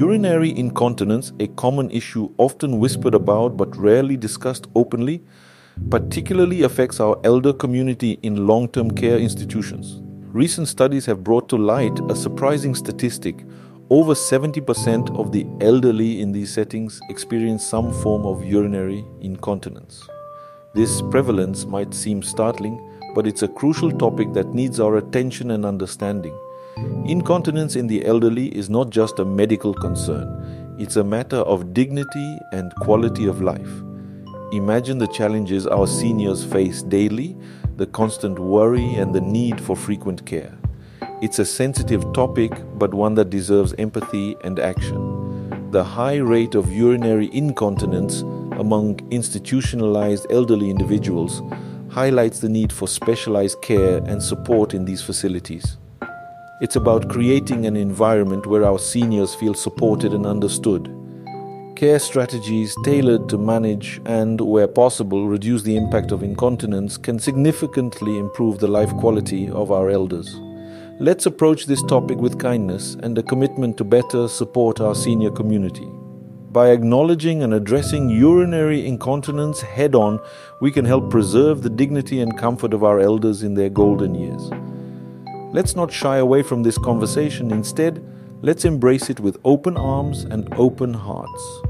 Urinary incontinence, a common issue often whispered about but rarely discussed openly, particularly affects our elder community in long term care institutions. Recent studies have brought to light a surprising statistic. Over 70% of the elderly in these settings experience some form of urinary incontinence. This prevalence might seem startling, but it's a crucial topic that needs our attention and understanding. Incontinence in the elderly is not just a medical concern, it's a matter of dignity and quality of life. Imagine the challenges our seniors face daily, the constant worry, and the need for frequent care. It's a sensitive topic, but one that deserves empathy and action. The high rate of urinary incontinence among institutionalized elderly individuals highlights the need for specialized care and support in these facilities. It's about creating an environment where our seniors feel supported and understood. Care strategies tailored to manage and, where possible, reduce the impact of incontinence can significantly improve the life quality of our elders. Let's approach this topic with kindness and a commitment to better support our senior community. By acknowledging and addressing urinary incontinence head on, we can help preserve the dignity and comfort of our elders in their golden years. Let's not shy away from this conversation. Instead, let's embrace it with open arms and open hearts.